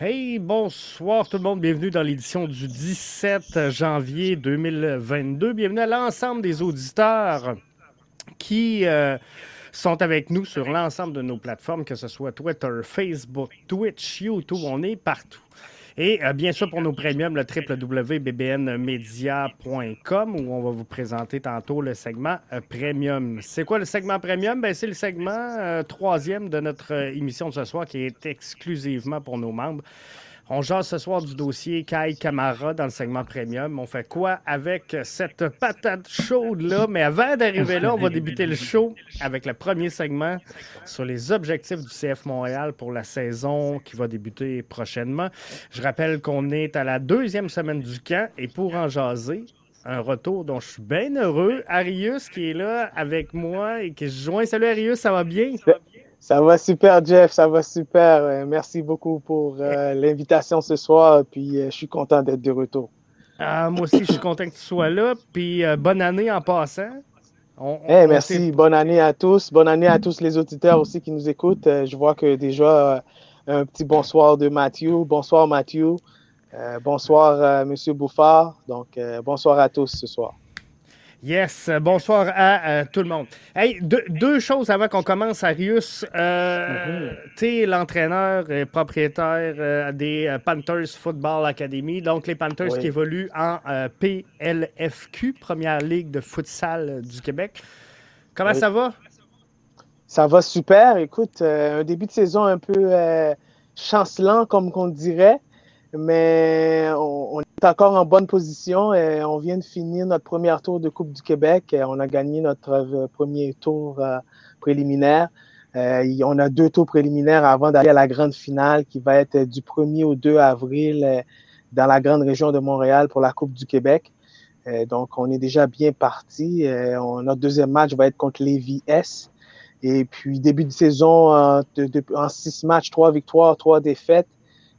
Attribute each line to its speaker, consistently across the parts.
Speaker 1: Hey, bonsoir tout le monde. Bienvenue dans l'édition du 17 janvier 2022. Bienvenue à l'ensemble des auditeurs qui euh, sont avec nous sur l'ensemble de nos plateformes, que ce soit Twitter, Facebook, Twitch, YouTube. On est partout. Et euh, bien sûr, pour nos premiums, le www.bbnmedia.com où on va vous présenter tantôt le segment euh, premium. C'est quoi le segment premium? Ben, c'est le segment euh, troisième de notre émission de ce soir qui est exclusivement pour nos membres. On jase ce soir du dossier Kai Camara dans le segment premium. On fait quoi avec cette patate chaude-là? Mais avant d'arriver là, on va débuter le show avec le premier segment sur les objectifs du CF Montréal pour la saison qui va débuter prochainement. Je rappelle qu'on est à la deuxième semaine du camp et pour en jaser, un retour dont je suis bien heureux. Arius qui est là avec moi et qui se joint. Salut Arius, ça va bien?
Speaker 2: Super, Jeff. Ça va super. Euh, merci beaucoup pour euh, l'invitation ce soir. Puis euh, je suis content d'être de retour.
Speaker 1: Ah, moi aussi, je suis content que tu sois là. Puis bonne année en passant.
Speaker 2: Eh, merci. bonne année à tous. Bonne année à tous les auditeurs aussi qui nous écoutent. je vois que déjà un petit bonsoir de Mathieu. Bonsoir, Mathieu. bonsoir, Monsieur Bouffard. Donc, bonsoir à tous ce soir.
Speaker 1: Yes, bonsoir à euh, tout le monde. Hey, deux, choses avant qu'on commence, Arius. Euh, mm-hmm. Tu es l'entraîneur et propriétaire euh, des Panthers Football Academy, donc les Panthers qui évoluent en PLFQ, Première Ligue de futsal du Québec. Comment ça va?
Speaker 2: Ça va super. Écoute, un début de saison un peu chancelant, comme on dirait mais on, est encore en bonne position. Et on vient de finir notre premier tour de Coupe du Québec. On a gagné notre euh, premier tour euh, préliminaire. Euh, on a deux tours préliminaires avant d'aller à la grande finale qui va être du 1er au 2 avril dans la grande région de Montréal pour la Coupe du Québec. donc, on est déjà bien parti. notre deuxième match va être contre Lévis S. Et puis, début de saison, en six matchs, trois victoires, trois défaites.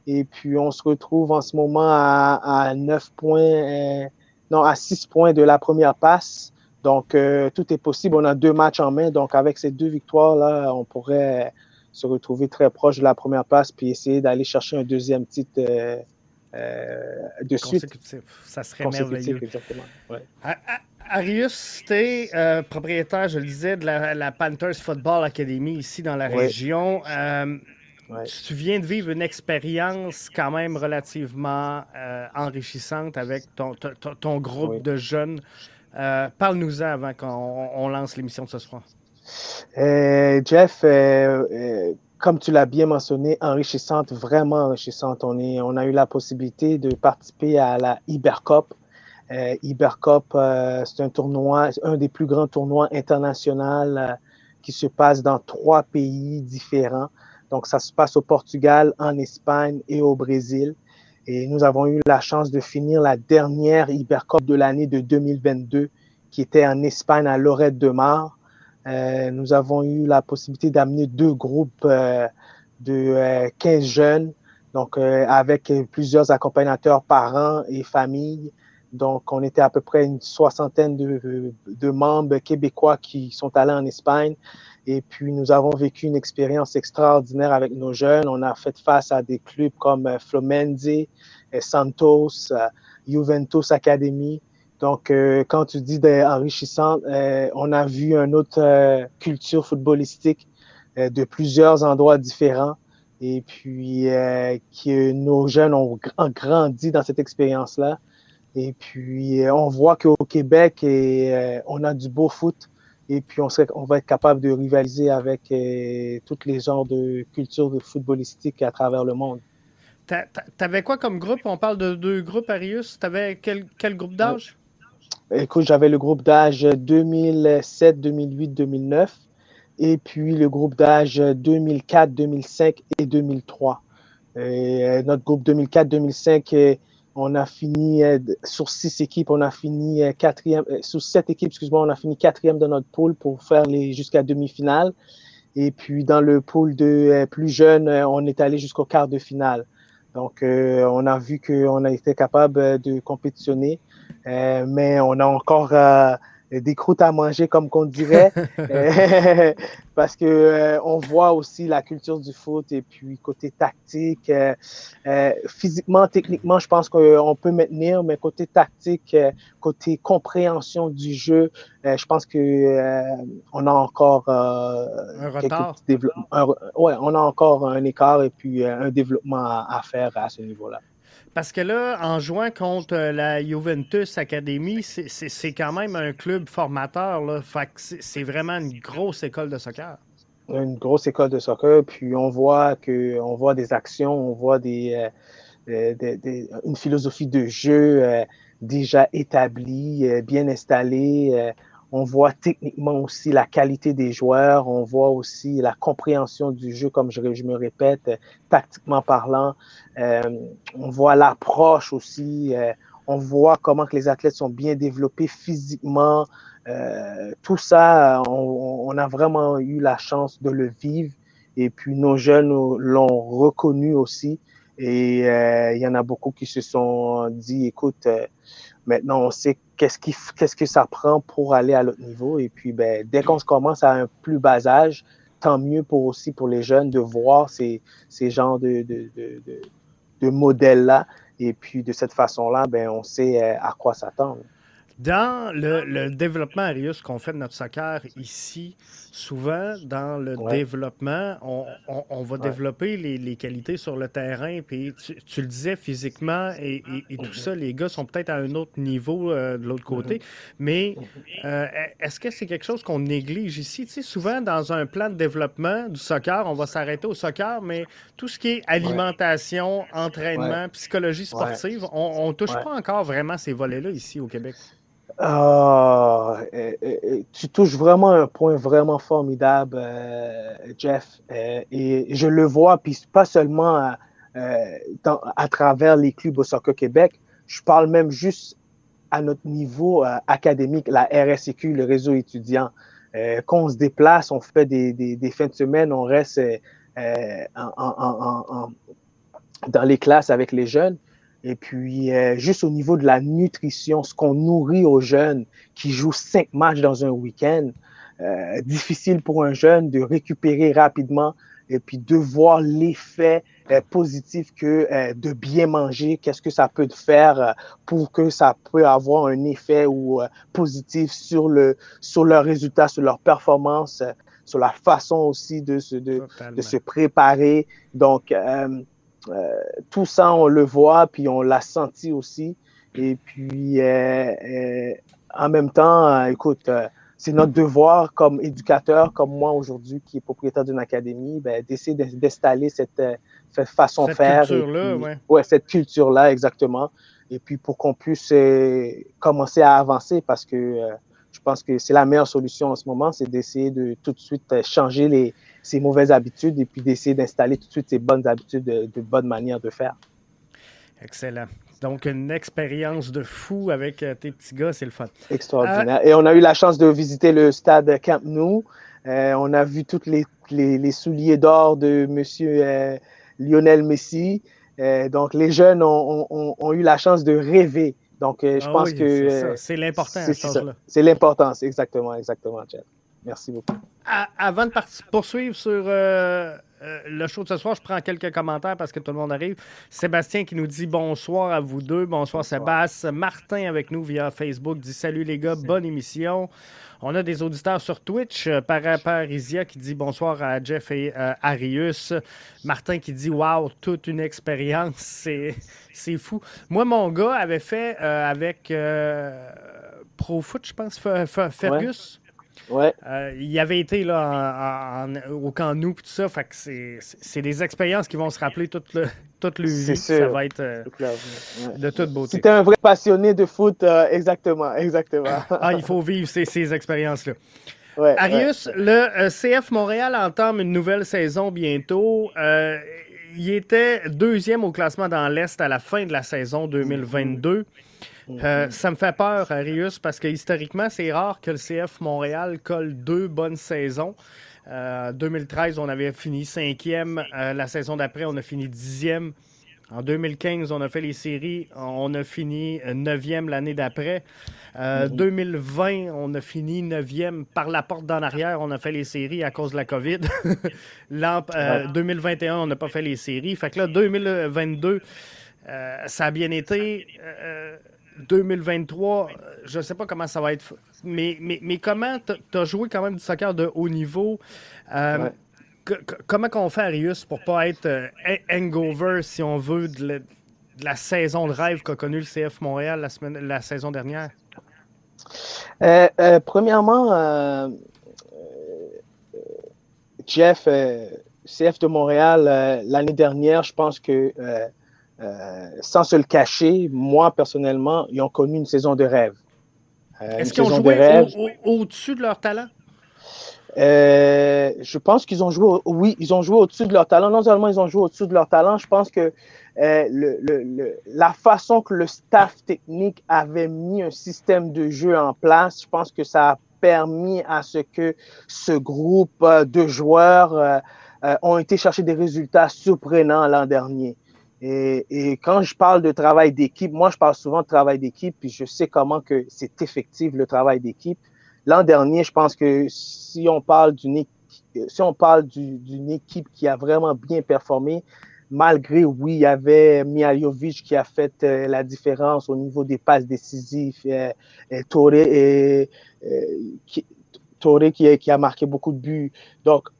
Speaker 2: Et puis, on se retrouve en ce moment à, 9 points, euh, non, à 6 points de la première passe. Donc, euh, tout est possible. On a deux matchs en main. Donc, avec ces deux victoires-là, on pourrait se retrouver très proche de la première passe puis essayer d'aller chercher un deuxième titre euh, de suite.
Speaker 1: Ça serait merveilleux. Exactement. Arius, tu es propriétaire, je le disais, de la, Panthers Football Academy ici dans la région. Tu viens de vivre une expérience quand même relativement euh, enrichissante avec ton, ton, groupe de jeunes. Euh, parle-nous-en avant qu'on lance l'émission de ce soir.
Speaker 2: Euh, Jeff, comme tu l'as bien mentionné, enrichissante, vraiment enrichissante. On, est, on a eu la possibilité de participer à la Ibercop. Ibercop, c'est un tournoi, un des plus grands tournois internationaux qui se passe dans trois pays différents. Donc, ça se passe au Portugal, en Espagne et au Brésil. Et nous avons eu la chance de finir la dernière Ibercop de l'année de 2022 qui était en Espagne à Lorette de Mar. Euh, nous avons eu la possibilité d'amener deux groupes euh, de 15 euh, jeunes, donc avec plusieurs accompagnateurs, parents et familles. Donc, on était à peu près une soixantaine de, de membres québécois qui sont allés en Espagne. Et puis, nous avons vécu une expérience extraordinaire avec nos jeunes. On a fait face à des clubs comme euh, Flomenzi, euh, Santos, euh, Juventus Academy. Donc, quand tu dis enrichissant, on a vu une autre culture footballistique de plusieurs endroits différents. Et puis, que nos jeunes ont grandi dans cette expérience-là. Et puis, on voit qu'au Québec, on a du beau foot et puis on, on va être capable de rivaliser avec euh, toutes les genres de cultures footballistiques à travers le monde.
Speaker 1: T'avais quoi comme groupe? On parle de deux groupes, Arius. T'avais quel, quel groupe d'âge?
Speaker 2: Écoute, j'avais le groupe d'âge 2007, 2008, 2009 et puis le groupe d'âge 2004, 2005 et 2003. Euh, notre groupe 2004-2005 on a fini euh, sur six équipes, on a fini euh, quatrième, euh, sur sept équipes, excuse-moi, on a fini quatrième de notre pool pour faire les jusqu'à demi-finale. Et puis dans le pool de plus jeunes, on est allé jusqu'au quart de finale. Donc on a vu qu'on a été capable de compétitionner, mais on a encore des croûtes à manger, comme qu'on dirait, parce que euh, on voit aussi la culture du foot et puis côté tactique, euh, euh, physiquement, techniquement, je pense qu'on peut maintenir, mais côté tactique, côté compréhension du jeu, je pense que on a encore
Speaker 1: un retard?
Speaker 2: ouais, on a encore un écart et puis un développement à faire à ce niveau-là.
Speaker 1: Parce que là, en jouant contre euh, la Juventus Academy, c'est quand même un club formateur. C'est vraiment une grosse école de soccer.
Speaker 2: Une grosse école de soccer. Puis on voit que on voit des actions, on voit des, euh, une philosophie de jeu euh, déjà établie, bien installée. On voit techniquement aussi la qualité des joueurs, on voit aussi la compréhension du jeu, comme je, me répète, tactiquement parlant. Euh, on voit l'approche aussi. Euh, on voit comment que les athlètes sont bien développés physiquement. Euh, tout ça, on, a vraiment eu la chance de le vivre. Et puis nos jeunes l'ont reconnu aussi. Et il y en a beaucoup qui se sont dit, écoute, Maintenant, on sait qu'est-ce, qui, que ça prend pour aller à l'autre niveau. Et puis, ben, dès qu'on commence à un plus bas âge, tant mieux pour aussi pour les jeunes de voir ces, ces genres de, de, de, de modèles-là. Et puis, de cette façon-là, ben, on sait euh, à quoi s'attendre.
Speaker 1: Dans le, développement, Arius, qu'on fait de notre soccer ici, souvent, dans le développement, on, va développer les, qualités sur le terrain. Puis tu, le disais physiquement et, tout mhm. ça, les gars sont peut-être à un autre niveau euh, de l'autre côté. Mhm. Mais mhm. Euh, est-ce que c'est quelque chose qu'on néglige ici? Tu sais, souvent, dans un plan de développement du soccer, on va s'arrêter au soccer, mais tout ce qui est alimentation, entraînement, psychologie sportive, on ne touche pas encore vraiment ces volets-là ici au Québec.
Speaker 2: Ah, tu touches vraiment un point vraiment formidable, euh, Jeff. Euh, et je le vois, puis pas seulement euh, à travers les clubs au Soccer Québec, je parle même juste à notre niveau académique, la RSEQ, le réseau étudiant. quand on se déplace, on fait des, des, fins de semaine, on reste dans les classes avec les jeunes. Et puis, euh, juste au niveau de la nutrition, ce qu'on nourrit aux jeunes qui jouent cinq matchs dans un week-end, euh, difficile pour un jeune de récupérer rapidement et puis de voir l'effet euh, positif que euh, de bien manger, qu'est-ce que ça peut faire euh, pour que ça peut avoir un effet ou positif sur le sur leurs résultats, sur leur performance, sur la façon aussi de se de, de se préparer. Donc euh, tout ça, on le voit, puis on l'a senti aussi. Et puis, euh, euh, en même temps, écoute, c'est notre devoir comme éducateur, comme moi aujourd'hui, qui est propriétaire d'une académie, ben, d'essayer d'installer cette, cette, façon de faire.
Speaker 1: Culture-là,
Speaker 2: ouais. cette culture-là, exactement. Et puis pour qu'on puisse commencer à avancer, parce que je pense que c'est la meilleure solution en ce moment, c'est d'essayer de tout de suite changer les, ces mauvaises habitudes et puis d'essayer d'installer tout de suite ces bonnes habitudes de, de bonne manière de faire.
Speaker 1: Excellent. Donc, une expérience de fou avec euh, tes petits gars, c'est le fun.
Speaker 2: Extraordinaire. Et on a eu la chance de visiter le stade Camp Nou. Euh, on a vu tous les, les, souliers d'or de M. Euh, Lionel Messi. donc, les jeunes ont, ont, ont, eu la chance de rêver. Donc, je ah pense que.
Speaker 1: C'est l'important,
Speaker 2: C'est l'importance, exactement, exactement, Jeff. Merci beaucoup.
Speaker 1: avant de poursuivre sur euh, euh, le show de ce soir, je prends quelques commentaires parce que tout le monde arrive. Sébastien qui nous dit bonsoir à vous deux. Bonsoir, Sébastien. Martin avec nous via Facebook dit salut les gars, bonne émission. On a des auditeurs sur Twitch. Euh, Parisia qui dit bonsoir à Jeff et Arius. Martin qui dit waouh, toute une expérience. C'est fou. Moi, mon gars avait fait avec ProFoot, je pense, Fergus.
Speaker 2: Ouais.
Speaker 1: Euh, il avait été là, au camp nous tout ça. Fait que c'est des expériences qui vont se rappeler toute le, toute le vie. Ça va être euh, de toute beauté.
Speaker 2: C'était un vrai passionné de foot, euh, exactement, exactement.
Speaker 1: ah, il faut vivre ces, ces expériences-là. Arius, le CF Montréal entame une nouvelle saison bientôt. Il était deuxième au classement dans l'Est à la fin de la saison 2022. Euh, ça me fait peur, Arius, parce que historiquement, c'est rare que le CF Montréal colle deux bonnes saisons. Euh, 2013, on avait fini cinquième. Euh, la saison d'après, on a fini dixième. En 2015, on a fait les séries. On a fini neuvième l'année d'après. 2020, mhm. on a fini neuvième par la porte d'en arrière. On a fait les séries à cause de la COVID. 2021, on n'a pas fait les séries. Fait que là, 2022, ça a bien été. 2023, je ne sais pas comment ça va être. Mais, mais, mais comment tu as joué quand même du soccer de haut niveau? Comment qu'on fait, Arius, pour pas être euh, hangover, si on veut, de la, saison de rêve qu'a connu le CF Montréal la, semaine, la saison dernière?
Speaker 2: Euh, euh, premièrement, Jeff, CF de Montréal, l'année dernière, je pense que, sans se le cacher, moi, personnellement, ils ont connu une saison de rêve.
Speaker 1: Est-ce qu'ils ont joué au-dessus de leur talent?
Speaker 2: Euh, je pense qu'ils ont joué, oui, ils ont joué au-dessus de leur talent. Non seulement ils ont joué au-dessus de leur talent, je pense que euh, le, le, la façon que le staff technique avait mis un système de jeu en place, je pense que ça a permis à ce que ce groupe euh, de joueurs ont été chercher des résultats surprenants l'an dernier. Et, et, quand je parle de travail d'équipe, moi je parle souvent de travail d'équipe, puis je sais comment que c'est effectif le travail d'équipe. L'an dernier, je pense que si on parle d'une équipe qui a vraiment bien performé, malgré, oui, il y avait Mialovic qui a fait euh, la différence au niveau des passes décisives, euh, euh, qui, qui, a marqué beaucoup de buts, donc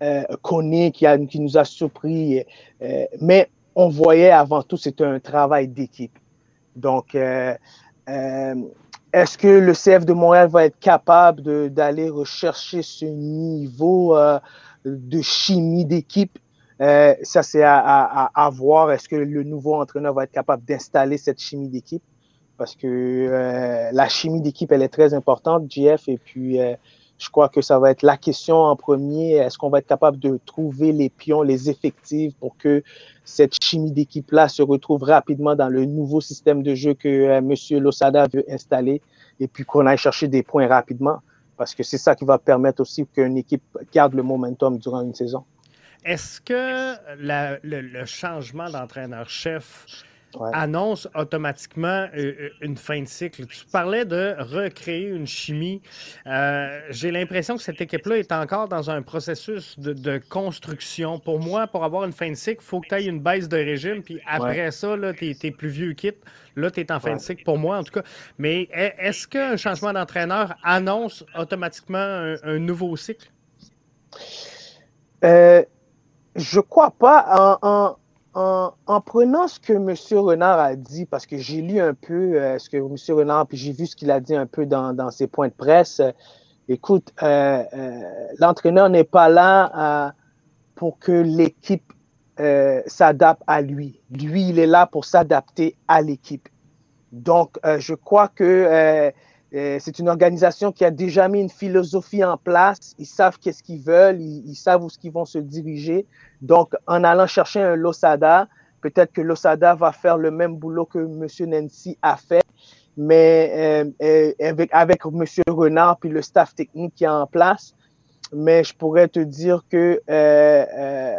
Speaker 2: a, qui nous a surpris, mais on voyait avant tout, c'était un travail d'équipe. Donc, est-ce que le CF de Montréal va être capable d'aller rechercher ce niveau euh, de chimie d'équipe? Euh, ça, c'est à, à, voir. Est-ce que le nouveau entraîneur va être capable d'installer cette chimie d'équipe? Parce que euh, la chimie d'équipe, elle est très importante, JF. Et puis, je crois que ça va être la question en premier. Est-ce qu'on va être capable de trouver les pions, les effectifs pour que cette chimie d'équipe-là se retrouve rapidement dans le nouveau système de jeu que euh, M. Losada veut installer et puis qu'on aille chercher des points rapidement? Parce que c'est ça qui va permettre aussi qu'une équipe garde le momentum durant une saison.
Speaker 1: Est-ce que le, changement d'entraîneur-chef annonce automatiquement euh, euh, une fin de cycle. Tu parlais de recréer une chimie. Euh, j'ai l'impression que cette équipe-là est encore dans un processus de, construction. Pour moi, pour avoir une fin de cycle, il faut que tu aies une baisse de régime, puis après ça, tu es, plus vieux quitte. Là, tu es en fin de cycle, pour moi en tout cas. Mais est-ce qu'un changement d'entraîneur annonce automatiquement un, nouveau cycle?
Speaker 2: je crois pas. en, en, prenant ce que M. Renard a dit, parce que j'ai lu un peu euh, ce que M. Renard, puis j'ai vu ce qu'il a dit un peu dans, ses points de presse, euh, écoute, euh, l'entraîneur n'est pas là pour que l'équipe s'adapte à lui. Lui, il est là pour s'adapter à l'équipe. Donc, je crois que c'est une organisation qui a déjà mis une philosophie en place. Ils savent qu'est-ce qu'ils veulent, ils, savent où ils vont se diriger. Donc, en allant chercher un Losada, peut-être que Losada va faire le même boulot que M. Nancy a fait, mais euh, euh, avec, avec M. Renard puis le staff technique qui est en place. Mais je pourrais te dire que euh,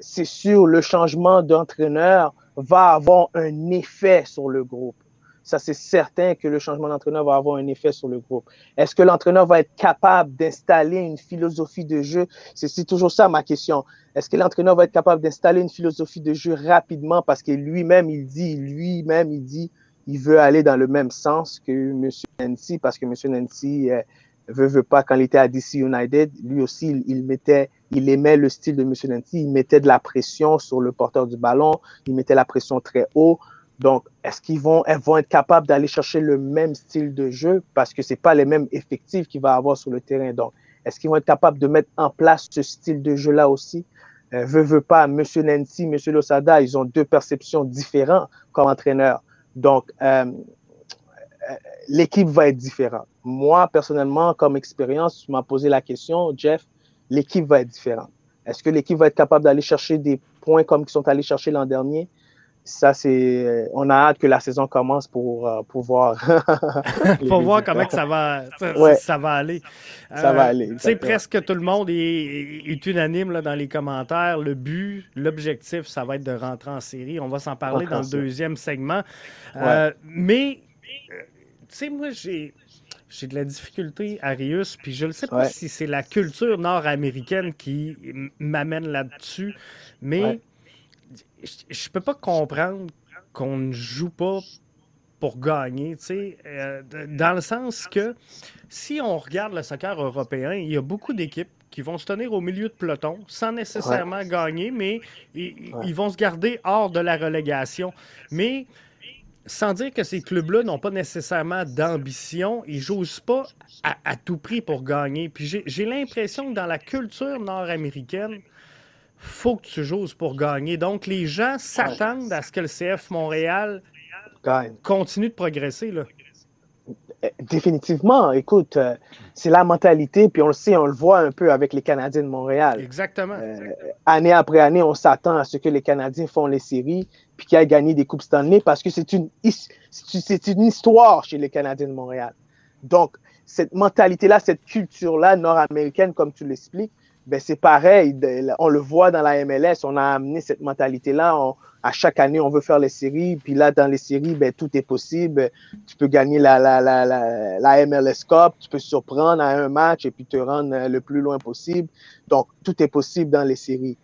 Speaker 2: c'est sûr, le changement d'entraîneur va avoir un effet sur le groupe ça c'est certain que le changement d'entraîneur va avoir un effet sur le groupe. Est-ce que l'entraîneur va être capable d'installer une philosophie de jeu? C'est toujours ça ma question. Est-ce que l'entraîneur va être capable d'installer une philosophie de jeu rapidement? Parce que lui-même, il dit, lui-même, il dit, il veut aller dans le même sens que M. Nancy parce que M. Nancy euh, veut, veut pas, quand il était à DC United, lui aussi, il, mettait, il aimait le style de M. Nancy, il mettait de la pression sur le porteur du ballon, il mettait la pression très haut. Donc, est-ce qu'ils vont, être capables d'aller chercher le même style de jeu parce que ce n'est pas les mêmes effectifs qu'il va avoir sur le terrain? Donc, est-ce qu'ils vont être capables de mettre en place ce style de jeu-là aussi? Euh, veux, veux pas, M. Nancy, M. Losada, ils ont deux perceptions différentes comme entraîneurs. Donc, euh, euh, l'équipe va être différente. Moi, personnellement, comme expérience, tu m'as posé la question, Jeff, l'équipe va être différente. Est-ce que l'équipe va être capable d'aller chercher des points comme ils sont allés chercher l'an dernier? Ça, c'est. On a hâte que la saison commence pour, pour voir.
Speaker 1: pour voir comment ça va, ça, va aller.
Speaker 2: Ça va aller.
Speaker 1: Sais, presque tout le monde est, est unanime là, dans les commentaires. Le but, l'objectif, ça va être de rentrer en série. On va s'en parler dans le deuxième segment. mais, tu sais, moi, j'ai j'ai de la difficulté, Arius, puis je ne sais pas si c'est la culture nord-américaine qui m'amène là-dessus, mais je ne peux pas comprendre qu'on ne joue pas pour gagner, tu sais, euh, dans le sens que si on regarde le soccer européen, il y a beaucoup d'équipes qui vont se tenir au milieu de peloton sans nécessairement gagner, mais ils, vont se garder hors de la relégation. Mais sans dire que ces clubs-là n'ont pas nécessairement d'ambition, ils jouent pas à, tout prix pour gagner. Puis j'ai l'impression que dans la culture nord-américaine, faut que tu joues pour gagner. Donc les gens s'attendent à ce que le CF Montréal continue de progresser. Là.
Speaker 2: Euh, définitivement, écoute, euh, c'est la mentalité, puis on le sait, on le voit un peu avec les Canadiens de Montréal.
Speaker 1: Exactement.
Speaker 2: Euh, année après année, on s'attend à ce que les Canadiens font les séries, puis qu'ils aient gagné des Coupes Stanley, parce que c'est une, c'est une histoire chez les Canadiens de Montréal. Donc, cette mentalité-là, cette culture-là nord-américaine, comme tu l'expliques, ben c'est pareil. On le voit dans la MLS. On a amené cette mentalité-là. À chaque année, on veut faire les séries. Puis là, dans les séries, ben, tout est possible. Tu peux gagner la, la, la, la, MLS Cup. Tu peux surprendre à un match et puis te rendre euh, le plus loin possible. Donc, tout est possible dans les séries.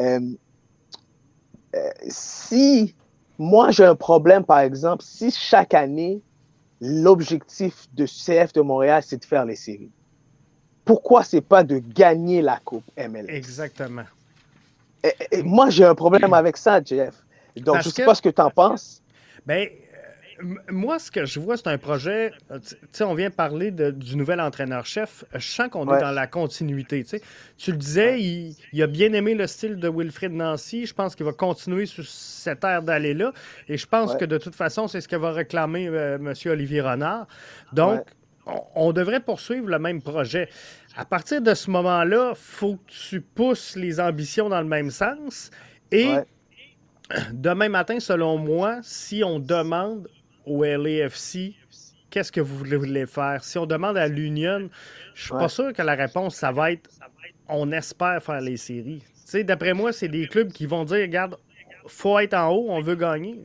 Speaker 2: Euh, euh, si moi, j'ai un problème, par exemple, si chaque année, l'objectif de CF de Montréal, c'est de faire les séries pourquoi c'est pas de gagner la Coupe MLS?
Speaker 1: Exactement.
Speaker 2: Et, moi, j'ai un problème avec ça, Jeff. Donc, je ne sais pas ce que tu en penses.
Speaker 1: Ben, moi, ce que je vois, c'est un projet. Euh, tu sais, on vient parler du nouvel entraîneur-chef. Je sens qu'on est dans la continuité. Tu le disais, il, a bien aimé le style de Wilfrid Nancy. Je pense qu'il va continuer sur cette ère d'aller-là. Et je pense que de toute façon, c'est ce que va réclamer euh, M. Olivier Renard. Donc, on devrait poursuivre le même projet. À partir de ce moment-là, il faut que tu pousses les ambitions dans le même sens. Et demain matin, selon moi, si on demande au LAFC qu'est-ce que vous voulez faire, si on demande à l'Union, je suis pas sûr que la réponse, ça va être on espère faire les séries. D'après moi, c'est des clubs qui vont dire regarde, faut être en haut, on veut gagner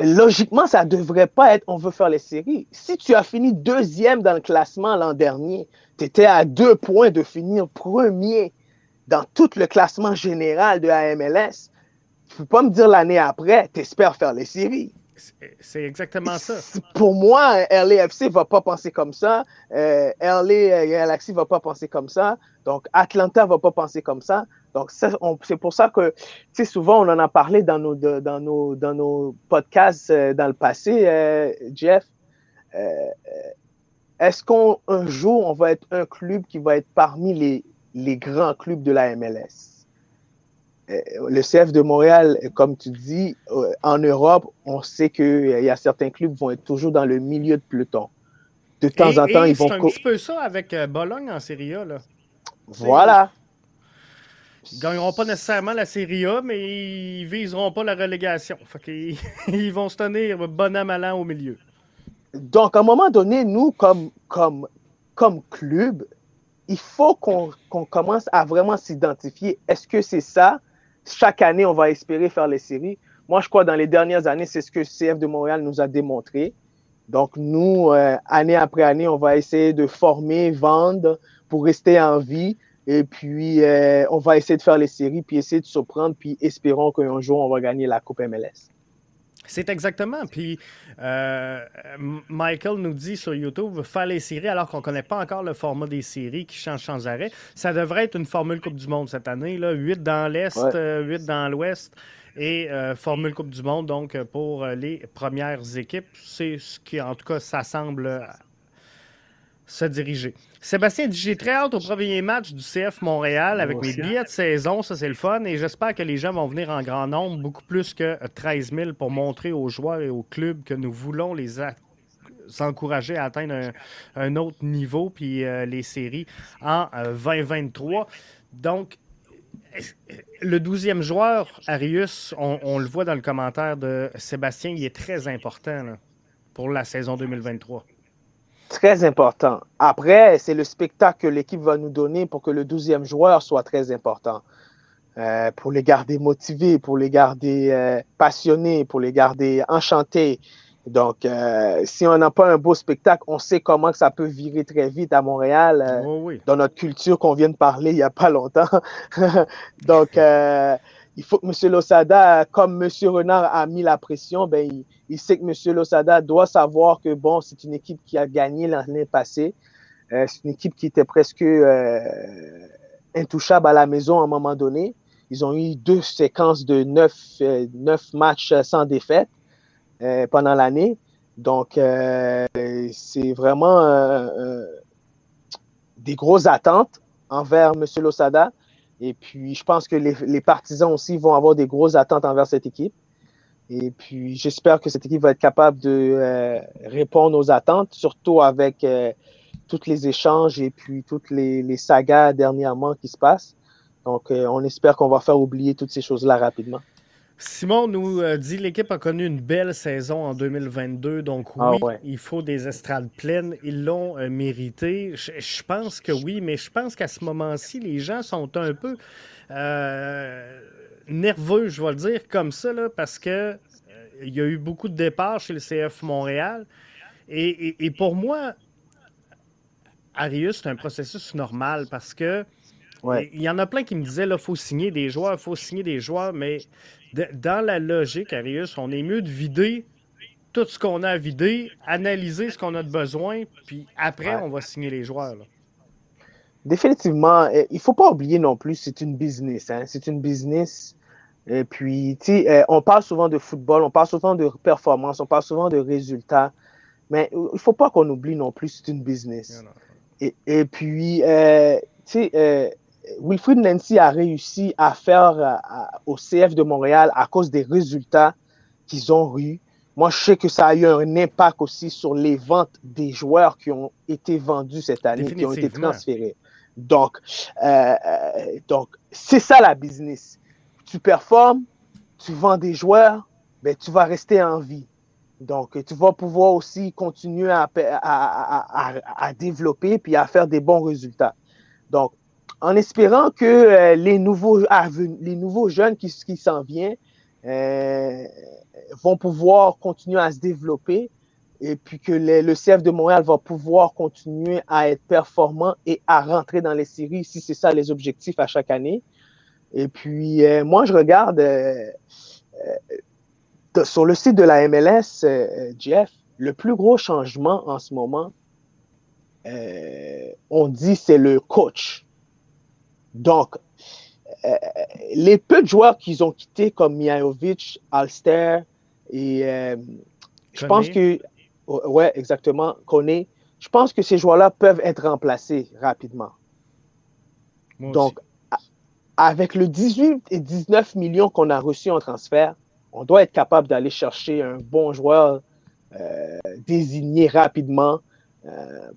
Speaker 2: logiquement, ça devrait pas être on veut faire les séries. Si tu as fini deuxième dans le classement l'an dernier, tu étais à deux points de finir premier dans tout le classement général de la MLS. Tu ne peux pas me dire l'année après, tu espères faire les séries.
Speaker 1: C'est exactement ça.
Speaker 2: Pour moi, LAFC va pas penser comme ça. Euh, LA Galaxy va pas penser comme ça. Donc, Atlanta va pas penser comme ça. Donc, c'est pour ça que, tu sais, souvent, on en a parlé dans nos, dans nos, dans nos podcasts euh, dans le passé, euh, Jeff. Euh, est-ce qu'un jour, on va être un club qui va être parmi les, les grands clubs de la MLS? Le CF de Montréal, comme tu dis, en Europe, on sait qu'il y a certains clubs qui vont être toujours dans le milieu de peloton.
Speaker 1: De temps en temps, ils vont. C'est un petit peu ça avec Bologne en Serie A. Là.
Speaker 2: Voilà.
Speaker 1: Ils ne gagneront pas nécessairement la Série A, mais ils viseront pas la relégation. Fait ils, vont se tenir bon à malin au milieu.
Speaker 2: Donc, à un moment donné, nous, comme, comme, comme club, il faut qu'on commence à vraiment s'identifier. Est-ce que c'est ça? Chaque année, on va espérer faire les séries. Moi, je crois dans les dernières années, c'est ce que CF de Montréal nous a démontré. Donc, nous, euh, année après année, on va essayer de former, vendre pour rester en vie. Et puis, euh, on va essayer de faire les séries, puis essayer de surprendre, puis espérons qu'un jour, on va gagner la Coupe MLS.
Speaker 1: C'est exactement. Puis, euh, Michael nous dit sur YouTube, faire les séries alors qu'on ne connaît pas encore le format des séries qui change sans arrêt. Ça devrait être une formule Coupe du Monde cette année. Là. 8 dans l'Est, 8 euh, dans l'Ouest et formule Coupe du Monde. Donc, pour les premières équipes, c'est ce qui, en tout cas, ça semble se diriger. Sébastien dit J'ai très hâte au premier match du CF Montréal avec mes billets de saison. Ça, c'est le fun. Et j'espère que les gens vont venir en grand nombre, beaucoup plus que 13 000, pour montrer aux joueurs et aux clubs que nous voulons les encourager à atteindre un, autre niveau, puis euh, les séries en 2023. Euh, Donc, le douzième joueur, Arius, on, le voit dans le commentaire de Sébastien, il est très important pour la saison 2023.
Speaker 2: Très important. Après, c'est le spectacle que l'équipe va nous donner pour que le douzième joueur soit très important. Euh, pour les garder motivés, pour les garder euh, passionnés, pour les garder enchantés. Donc, euh, si on n'a pas un beau spectacle, on sait comment que ça peut virer très vite à Montréal, oh dans notre culture qu'on vient de parler il n'y a pas longtemps. Donc, il faut que M. Losada, comme M. Renard a mis la pression, ben, il, sait que M. Losada doit savoir que, bon, c'est une équipe qui a gagné l'année passée. c'est une équipe qui était presque intouchable à la maison à un moment donné. Ils ont eu deux séquences de neuf, euh, neuf matchs sans défaite euh, pendant l'année. Donc, euh, c'est vraiment des grosses attentes envers M. Losada. Et puis, je pense que les, partisans aussi vont avoir des grosses attentes envers cette équipe. Et puis, j'espère que cette équipe va être capable de répondre aux attentes, surtout avec tous les échanges et puis toutes les, les sagas dernièrement qui se passent. Donc, euh, on espère qu'on va faire oublier toutes ces choses-là rapidement.
Speaker 1: Simon nous euh, dit l'équipe a connu une belle saison en 2022, donc ah oui, il faut des estrades pleines. Ils l'ont euh, mérité. Je, pense que oui, mais je pense qu'à ce moment-ci, les gens sont un peu nerveux, je vais le dire comme ça, parce que il y a eu beaucoup de départs chez le CF Montréal. Et, pour moi, Arius, c'est un processus normal parce que il y en a plein qui me disaient il faut signer des joueurs, il faut signer des joueurs, mais dans la logique, Arius, on est mieux de vider tout ce qu'on a à vider, analyser ce qu'on a de besoin, puis après, on va signer les joueurs.
Speaker 2: Définitivement, eh, il ne faut pas oublier non plus, c'est une business. Hein? C'est une business. Et puis, tu sais, eh, on parle souvent de football, on parle souvent de performance, on parle souvent de résultats, mais il ne faut pas qu'on oublie non plus, c'est une business. Et, puis, euh, tu sais, Wilfried Nancy a réussi à faire euh, au CF de Montréal à cause des résultats qu'ils ont eus. Moi, je sais que ça a eu un impact aussi sur les ventes des joueurs qui ont été vendus cette année, qui ont été transférés. Donc, euh, euh, donc c'est ça la business. Tu performes, tu vends des joueurs, ben, tu vas rester en vie. Donc, tu vas pouvoir aussi continuer à, à, à développer puis à faire des bons résultats. Donc, en espérant que euh, les, nouveaux, les nouveaux jeunes qui, s'en viennent euh, vont pouvoir continuer à se développer et puis que le CF de Montréal va pouvoir continuer à être performant et à rentrer dans les séries si c'est ça les objectifs à chaque année. Et puis, euh, moi, je regarde sur le site de la MLS, Jeff, le plus gros changement en ce moment, on dit c'est le coach. Donc, euh, les peu de joueurs qu'ils ont quittés, comme Mihailovic, Alster, et euh, je pense que, ouais, exactement, Koné, je pense que ces joueurs-là peuvent être remplacés rapidement. Donc, avec le 18 et 19 millions qu'on a reçus en transfert, on doit être capable d'aller chercher un bon joueur euh, désigné rapidement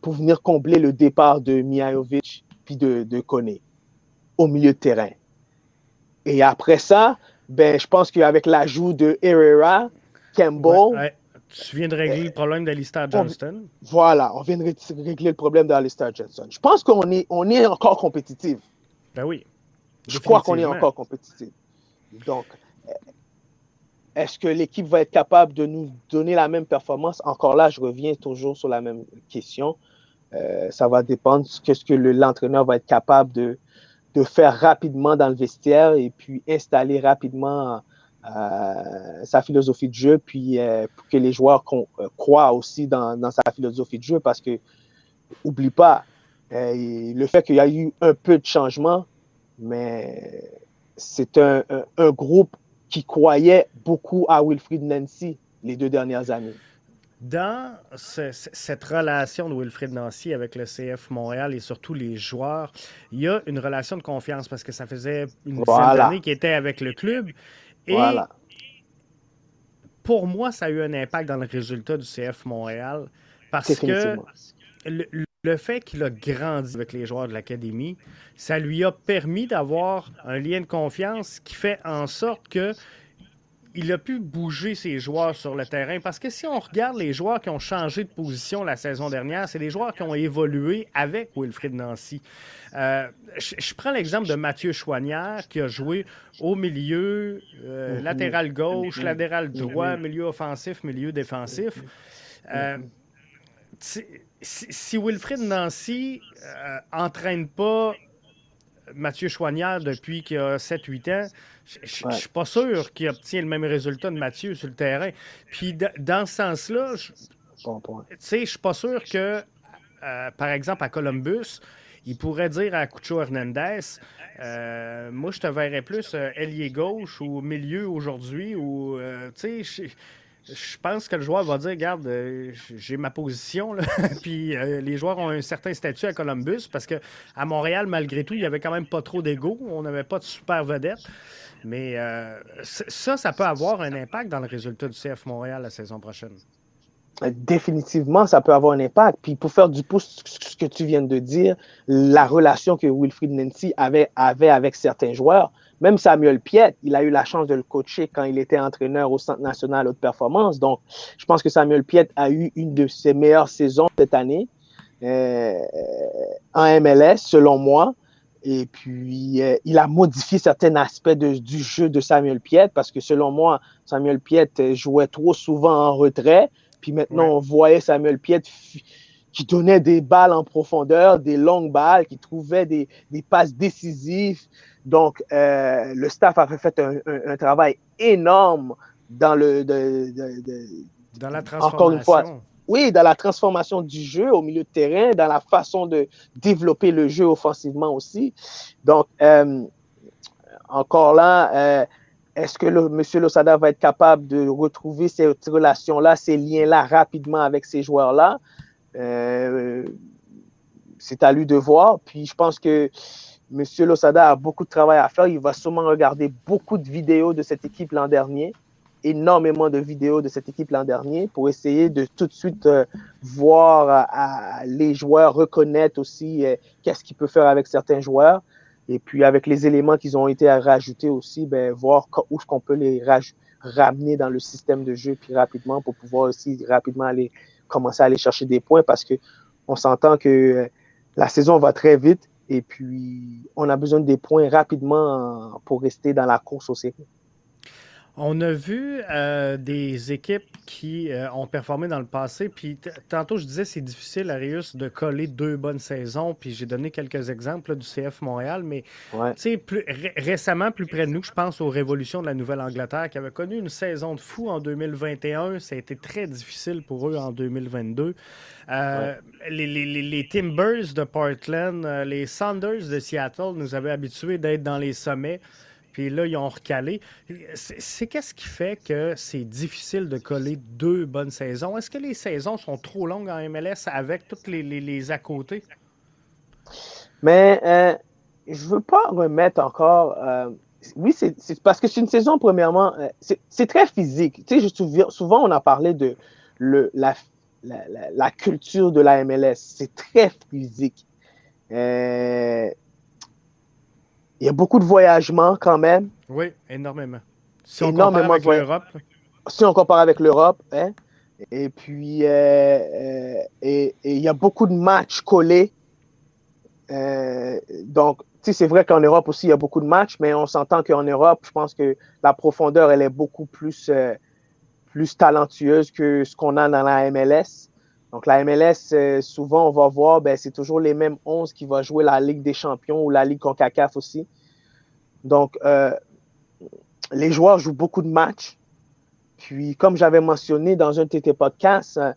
Speaker 2: pour venir combler le départ de Mihailovic puis de, de Koné au milieu de terrain. Et après ça, ben, je pense qu'avec l'ajout de Herrera, Campbell.
Speaker 1: Tu viens de régler le problème d'Alistair Johnston?
Speaker 2: voilà, on vient de régler le problème d'Alistair Johnston. Je pense qu'on est, on est encore compétitif.
Speaker 1: Ben oui.
Speaker 2: Je crois qu'on est encore compétitif. Donc, est-ce que l'équipe va être capable de nous donner la même performance? Encore là, je reviens toujours sur la même question. Euh, ça va dépendre de ce que l'entraîneur va être capable de, de faire rapidement dans le vestiaire et puis installer rapidement euh, sa philosophie de jeu, puis euh, que les joueurs euh, croient aussi dans, sa philosophie de jeu, parce que, oublie pas, le fait qu'il y a eu un peu de changement, mais c'est un, un, groupe qui croyait beaucoup à Wilfried Nancy les deux dernières années.
Speaker 1: Dans cette relation de Wilfred Nancy avec le CF Montréal et surtout les joueurs, il y a une relation de confiance parce que ça faisait une dizaine d'années qu'il était avec le club. Et pour moi, ça a eu un impact dans le résultat du CF Montréal parce que le fait qu'il a grandi avec les joueurs de l'académie, ça lui a permis d'avoir un lien de confiance qui fait en sorte que il a pu bouger ses joueurs sur le terrain. Parce que si on regarde les joueurs qui ont changé de position la saison dernière, c'est des joueurs qui ont évolué avec Wilfrid Nancy. Euh, je, prends l'exemple de Mathieu Chouanière qui a joué au milieu, euh, mhm. latéral gauche, mhm. latéral droit, mhm. milieu offensif, milieu défensif. Euh, si, Wilfrid Nancy entraîne pas Mathieu Chouanière depuis qu'il a 7-8 ans, je ne suis pas sûr qu'il obtient le même résultat de Mathieu sur le terrain. Puis dans ce sens-là, je ne suis pas sûr que, euh, par exemple, à Columbus, il pourrait dire à Cucho Hernandez euh, Moi, je te verrais plus euh, ailier gauche ou milieu aujourd'hui. ou sais, je pense que le joueur va dire Regarde, euh, j'ai ma position. Puis euh, les joueurs ont un certain statut à Columbus parce qu'à Montréal, malgré tout, il n'y avait quand même pas trop d'ego. On n'avait pas de super vedette. Mais euh, ça, ça peut avoir un impact dans le résultat du CF Montréal la saison prochaine.
Speaker 2: Définitivement, ça peut avoir un impact. Puis pour faire du pouce, ce que tu viens de dire, la relation que Wilfried Nancy avait, avait avec certains joueurs, même Samuel Piet, il a eu la chance de le coacher quand il était entraîneur au Centre national haute performance. Donc, je pense que Samuel Piet a eu une de ses meilleures saisons cette année euh, en MLS, selon moi. Et puis, euh, il a modifié certains aspects du jeu de Samuel Piet parce que, selon moi, Samuel Piet jouait trop souvent en retrait. Puis maintenant, on voyait Samuel Piet qui donnait des balles en profondeur, des longues balles, qui trouvait des, des passes décisives. Donc, euh, le staff a fait un, travail énorme dans le.
Speaker 1: dans la transformation. Encore une fois.
Speaker 2: Oui, dans la transformation du jeu au milieu de terrain, dans la façon de développer le jeu offensivement aussi. Donc, euh, encore là, euh, est-ce que le, M. Losada va être capable de retrouver cette relation-là, ces liens-là rapidement avec ces joueurs-là? C'est à lui de voir. Puis je pense que Monsieur Losada a beaucoup de travail à faire. Il va sûrement regarder beaucoup de vidéos de cette équipe l'an dernier, énormément de vidéos de cette équipe l'an dernier, pour essayer de tout de suite euh, voir euh, les joueurs reconnaître aussi euh, qu'est-ce qu'il peut faire avec certains joueurs. Et puis avec les éléments qui ont été rajoutés aussi, ben, voir où est-ce qu'on peut les ramener dans le système de jeu puis rapidement pour pouvoir aussi rapidement aller commencer à aller chercher des points parce que on s'entend que la saison va très vite et puis, on a besoin des points rapidement pour rester dans la course au séries.
Speaker 1: On a vu euh, des équipes qui euh, ont performé dans le passé. Puis tantôt, je disais c'est difficile, Arius, de coller deux bonnes saisons. Puis j'ai donné quelques exemples du CF Montréal. Mais plus, récemment, plus près de nous, je pense aux révolutions de la Nouvelle-Angleterre qui avait connu une saison de fou en 2021. Ça a été très difficile pour eux en 2022. Euh, les, les, Timbers de Portland, les Saunders de Seattle nous avaient habitués d'être dans les sommets. Puis là, ils ont recalé. C'est qu'est-ce qui fait que c'est difficile de coller deux bonnes saisons? Est-ce que les saisons sont trop longues en MLS avec toutes les, les, à côté?
Speaker 2: Mais euh, je ne veux pas remettre encore. Euh, oui, c'est parce que c'est une saison, premièrement, euh, c'est très physique. Tu sais, je souvent, on a parlé de le, la, la, la, culture de la MLS. C'est très physique. Euh, il y a beaucoup de voyagements quand même.
Speaker 1: Oui, énormément. Si on compare avec l'Europe.
Speaker 2: Si on compare avec l'Europe, hein? Et puis, euh, euh, et, il y a beaucoup de matchs collés. Euh, donc, tu sais, c'est vrai qu'en Europe aussi, il y a beaucoup de matchs, mais on s'entend qu'en Europe, je pense que la profondeur, elle est beaucoup plus, plus talentueuse que ce qu'on a dans la MLS. Donc, la MLS, euh, souvent, on va voir, ben, c'est toujours les mêmes 11 qui vont jouer la Ligue des champions ou la Ligue CONCACAF aussi. Donc, euh, les joueurs jouent beaucoup de matchs. Puis, comme j'avais mentionné dans un TT podcast, euh,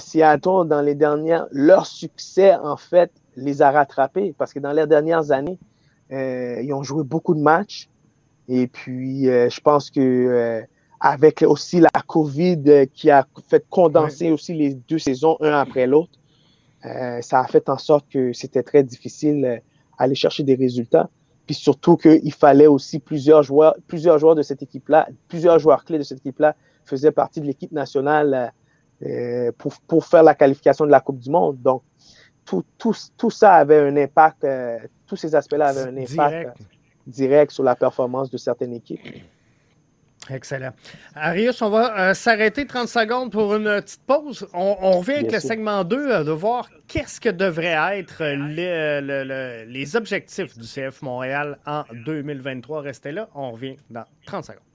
Speaker 2: Seattle, dans les dernières, leur succès, en fait, les a rattrapés parce que dans les dernières années, ils ont joué beaucoup de matchs. Et puis, je pense que avec aussi la COVID euh, qui a fait condenser aussi les deux saisons, un après l'autre. Euh, ça a fait en sorte que c'était très difficile d'aller euh, chercher des résultats. Puis surtout qu'il fallait aussi plusieurs joueurs, plusieurs joueurs de cette équipe-là, plusieurs joueurs clés de cette équipe-là faisaient partie de l'équipe nationale pour, pour, faire la qualification de la Coupe du Monde. Donc, tout, tout, tout, ça avait un impact, tous ces aspects-là avaient un impact direct sur la performance de certaines équipes.
Speaker 1: Excellent. Arius, on va euh, s'arrêter 30 secondes pour une petite pause. On, revient avec le segment 2 euh, de voir qu'est-ce que devraient être les, les objectifs du CF Montréal en 2023. Restez là, on revient dans 30 secondes.